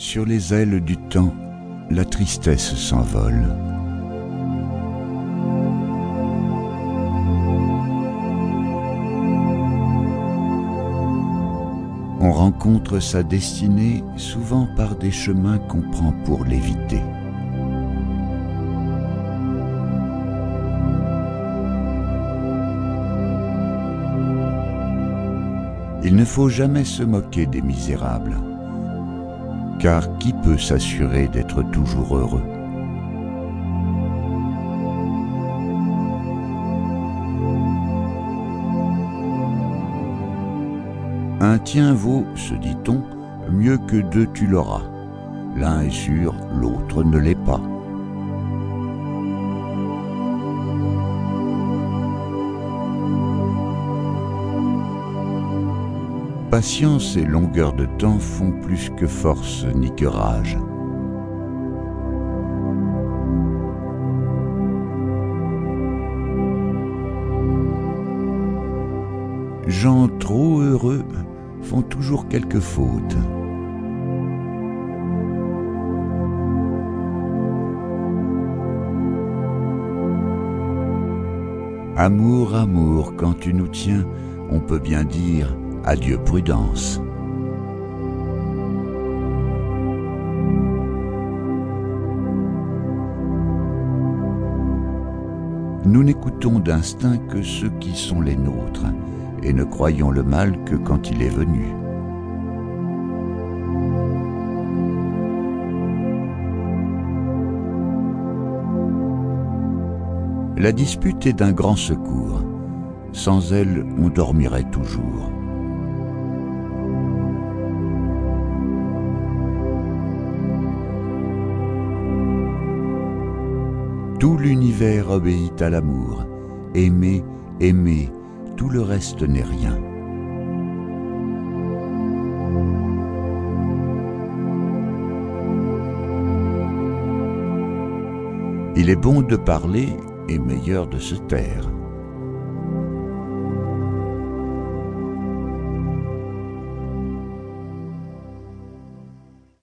Sur les ailes du temps, la tristesse s'envole. On rencontre sa destinée souvent par des chemins qu'on prend pour l'éviter. Il ne faut jamais se moquer des misérables, car qui peut s'assurer d'être toujours heureux? Un tien vaut, se dit-on, mieux que deux tu l'auras. L'un est sûr, l'autre ne l'est pas. Patience et longueur de temps font plus que force ni que rage. Gens trop heureux font toujours quelques fautes. Amour, amour, quand tu nous tiens, on peut bien dire Adieu prudence. Nous n'écoutons d'instinct que ceux qui sont les nôtres, et ne croyons le mal que quand il est venu. La dispute est d'un grand secours. Sans elle, on dormirait toujours. Tout l'univers obéit à l'amour. Aimer, aimer, tout le reste n'est rien. Il est bon de parler et meilleur de se taire.